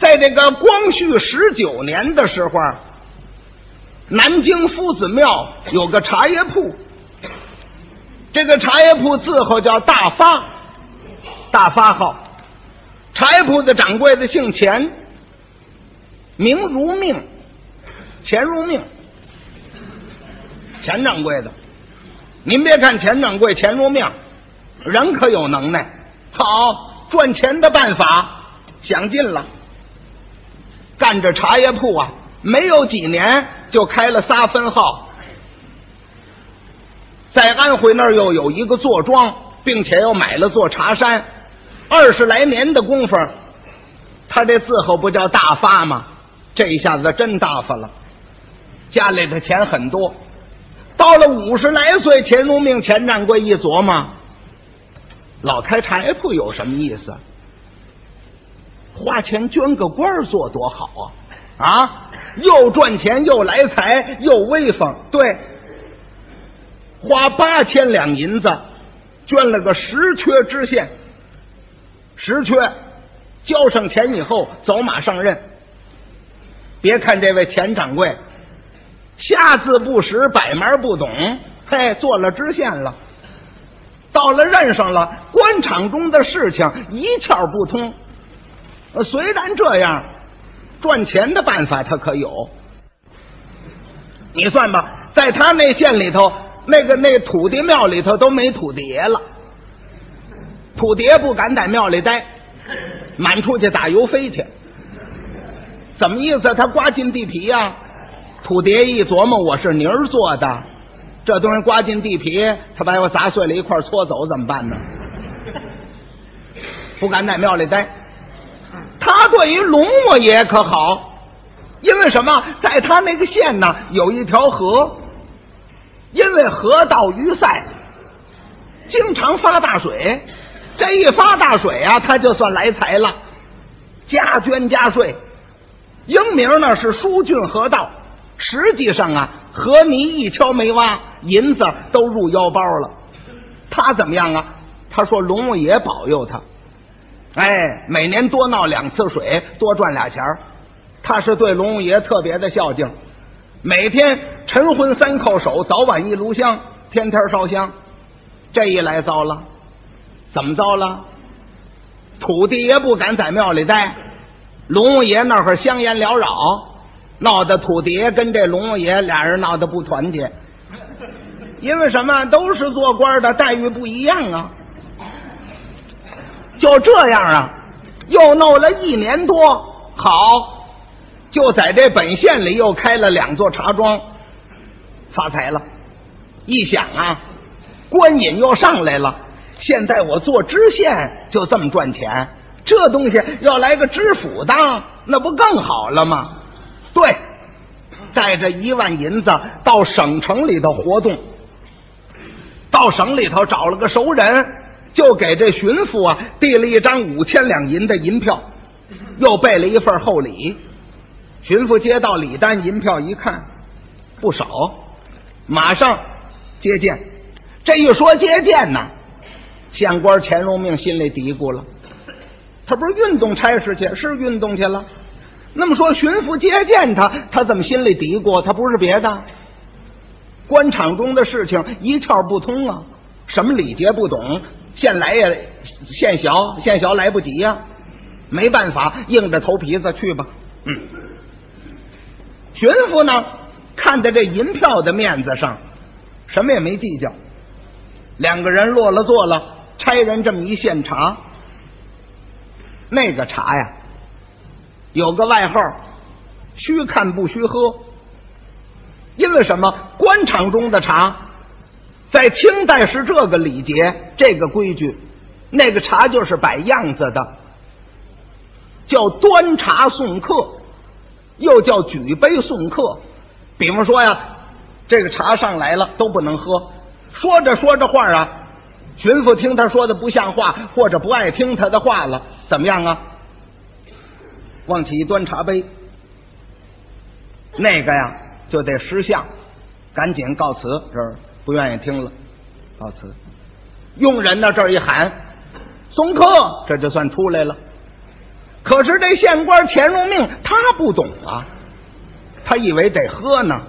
在这个光绪十九年的时候，南京夫子庙有个茶叶铺，这个茶叶铺字号叫大发，大发号。茶叶铺的掌柜的姓钱，名如命，钱如命，钱掌柜的。您别看钱掌柜钱如命，人可有能耐，好赚钱的办法想尽了。干着茶叶铺啊，没有几年就开了仨分号，在安徽那儿又有一个坐庄，并且又买了座茶山。二十来年的功夫，他这字号不叫大发吗？这一下子真大发了，家里的钱很多。到了五十来岁，钱如命钱掌柜一琢磨，老开茶叶铺有什么意思？花钱捐个官做多好啊！啊，又赚钱又来财又威风。对，花八千两银子捐了个十缺知县。十缺，交上钱以后走马上任。别看这位钱掌柜，下字不识，百门不懂，嘿，做了知县了。到了任上了，官场中的事情一窍不通。呃虽然这样，赚钱的办法他可有。你算吧，在他那县里头，那个那土地庙里头都没土地爷了。土地爷不敢在庙里待，满出去打油飞去。怎么意思？他刮进地皮呀？土地爷一琢磨，我是泥儿做的，这东西刮进地皮，他把我砸碎了一块搓走怎么办呢？不敢在庙里待。对于龙王爷可好，因为什么？在他那个县呢，有一条河，因为河道淤塞，经常发大水。这一发大水啊，他就算来财了，加捐加税，英名呢是疏浚河道，实际上啊，河泥一锹没挖，银子都入腰包了。他怎么样啊？他说龙王爷保佑他，哎，每年多闹两次水，多赚俩钱他是对龙王爷特别的孝敬，每天晨昏三叩首，早晚一炉香，天天烧香。这一来糟了。怎么糟了？土地爷不敢在庙里待，龙王爷那会香烟缭绕，闹得土地爷跟这龙王爷俩人闹得不团结。因为什么？都是做官的，待遇不一样啊。就这样啊，又弄了一年多，好，就在这本县里又开了两座茶庄，发财了。一想啊，官瘾又上来了。现在我做知县就这么赚钱，这东西要来个知府当，那不更好了吗？对，带着一万银子到省城里头活动，到省里头找了个熟人，就给这巡抚啊递了一张五千两银的银票，又备了一份厚礼。巡抚接到礼单银票一看，不少，马上接见。这一说接见呢。县官钱荣命心里嘀咕了，他不是运动差事去，是运动去了。那么说巡抚接见他，他怎么心里嘀咕？他不是别的，官场中的事情一窍不通啊，什么礼节不懂，现来呀，现小现小来不及呀，没办法，硬着头皮子去吧。嗯，巡抚呢，看在这银票的面子上，什么也没计较，两个人落了座了。差人这么一献茶，那个茶呀，有个外号，虚看不虚喝。因为什么？官场中的茶，在清代是这个礼节，这个规矩，那个茶就是摆样子的，叫端茶送客，又叫举杯送客。比方说呀，这个茶上来了都不能喝，说着说着话啊。巡抚听他说的不像话，或者不爱听他的话了，怎么样啊？往起一端茶杯，那个呀就得识相，赶紧告辞，这儿不愿意听了，告辞。佣人呢这儿一喊送客，这就算出来了。可是这县官钱如命他不懂啊，他以为得喝呢。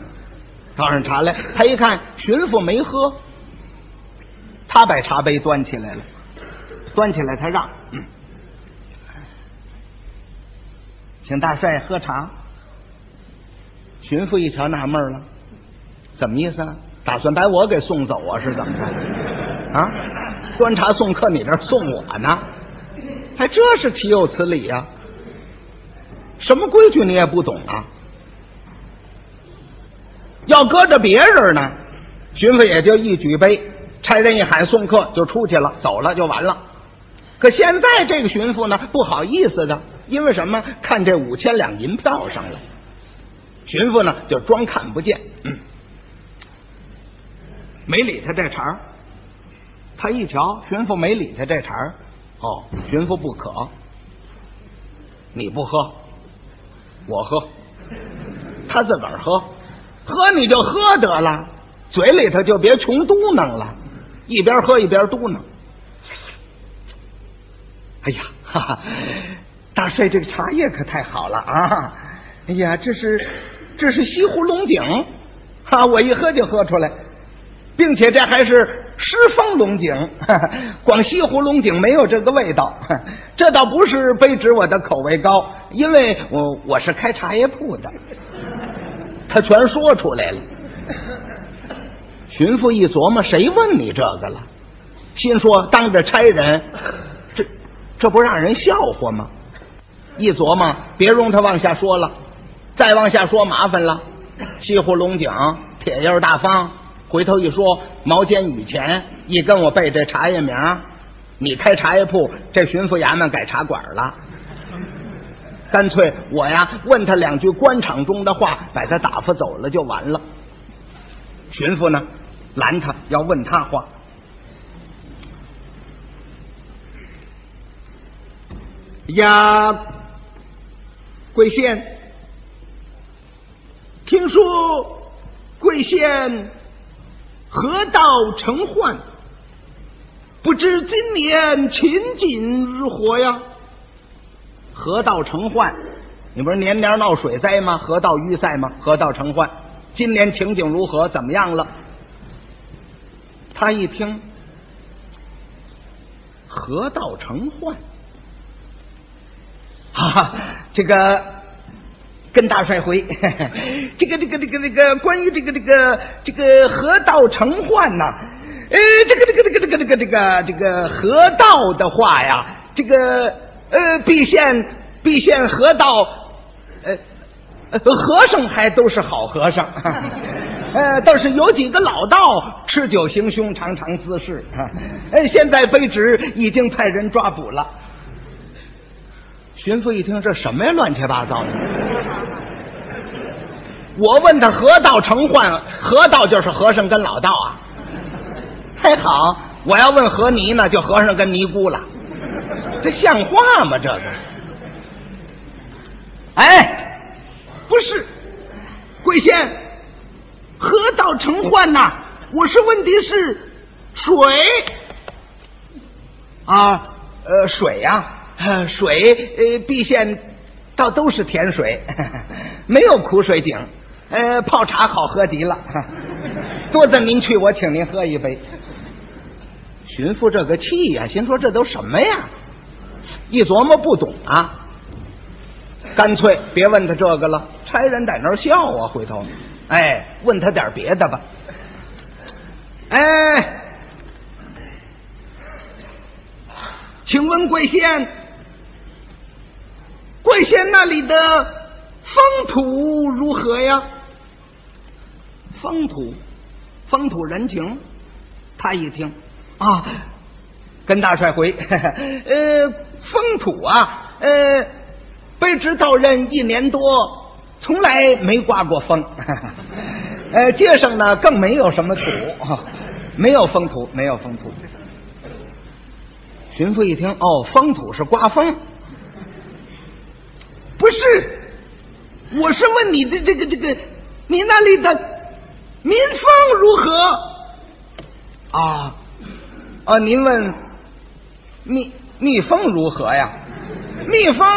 倒上茶来，他一看巡抚没喝，他把茶杯端起来了，端起来他让，请大帅喝茶。巡抚一瞧纳闷了，怎么意思啊？打算把我给送走啊？是怎么着？啊？端茶送客，你这送我呢？还这是岂有此理呀？什么规矩你也不懂啊？要搁着别人呢，巡抚也就一举杯，差人一喊送客就出去了，走了就完了。可现在这个巡抚呢，不好意思的，因为什么？看这五千两银票上了，巡抚呢就装看不见，没理他这茬儿他一瞧，巡抚没理他这茬儿哦，巡抚不渴，你不喝，我喝，他自个儿喝。喝你就喝得了，嘴里头就别穷嘟囔了，一边喝一边嘟囔。哎呀，哈哈，大帅这个茶叶可太好了啊！哎呀，这是这是西湖龙井，哈，我一喝就喝出来，并且这还是狮峰龙井，广西湖龙井没有这个味道。这倒不是卑职我的口味高，因为我我是开茶叶铺的。他全说出来了。巡抚一琢磨，谁问你这个了？心说当着差人，这这不让人笑话吗？一琢磨，别容他往下说了，再往下说麻烦了。西湖龙井，铁印大方。回头一说，毛尖雨前，一跟我背这茶叶名，你开茶叶铺，这巡抚衙门改茶馆了。干脆我呀问他两句官场中的话，把他打发走了就完了。巡抚呢拦他要问他话。呀，贵县，听说贵县河道成患，不知今年情景如何呀？河道成患，你不是年年闹水灾吗？河道淤塞吗？河道成患，今年情景如何？怎么样了？他一听，河道成患，哈哈，这个跟大帅回，这个这个这个这个关于这个这个这个河道成患呐，呃，这个这个这个这个这个这个这个河道的话呀，这个。呃，毕县毕县河道，呃，和尚还都是好和尚，呃，倒是有几个老道吃酒行凶，常常滋事啊。呃，现在卑职已经派人抓捕了。巡抚一听，这什么呀？乱七八糟的！我问他河道成患，河道就是和尚跟老道啊。还好，我要问和泥呢，就和尚跟尼姑了。这像话吗？这个，哎，不是，贵仙河道成患呐！我是问的是水啊，呃，水呀，水，呃，毕县倒都是甜水，没有苦水井，呃，泡茶好喝极了，多的您去，我请您喝一杯。巡抚这个气呀，心说这都什么呀？一琢磨不懂啊，干脆别问他这个了。差人在那儿笑啊，回头，哎，问他点别的吧。哎，请问贵县，贵县那里的风土如何呀？风土，风土人情。他一听啊，跟大帅回，呃。风土啊，呃，卑职到任一年多，从来没刮过风，呃，街上呢更没有什么土，没有风土，没有风土。巡抚一听，哦，风土是刮风，不是，我是问你的这个这个，你那里的民风如何？啊啊，您问，蜜。蜜蜂如何呀？蜜蜂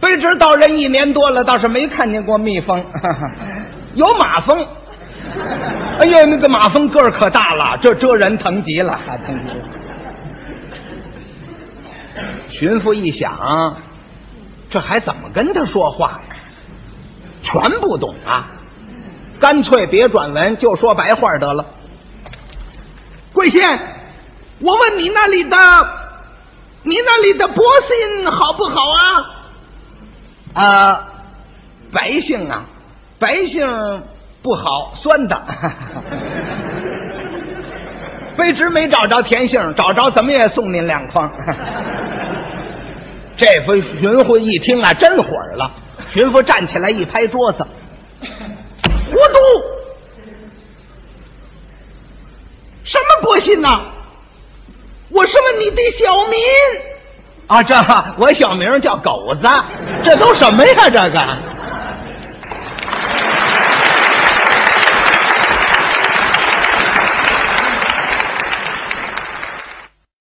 卑职到任一年多了，倒是没看见过蜜蜂，有马蜂。哎呦，那个马蜂个儿可大了，这蜇人疼极了，疼极了。巡抚一想，这还怎么跟他说话呀？全不懂啊！干脆别转文，就说白话得了。贵县，我问你那里的，你那里的薄姓好不好啊？啊，百姓啊，百姓不好，酸的。卑职没找着甜杏，找着怎么也送您两筐。这回巡抚一听啊，真火了。巡抚站起来一拍桌子：“信呐？我是问你的小名啊，这我小名叫狗子，这都什么呀？这个。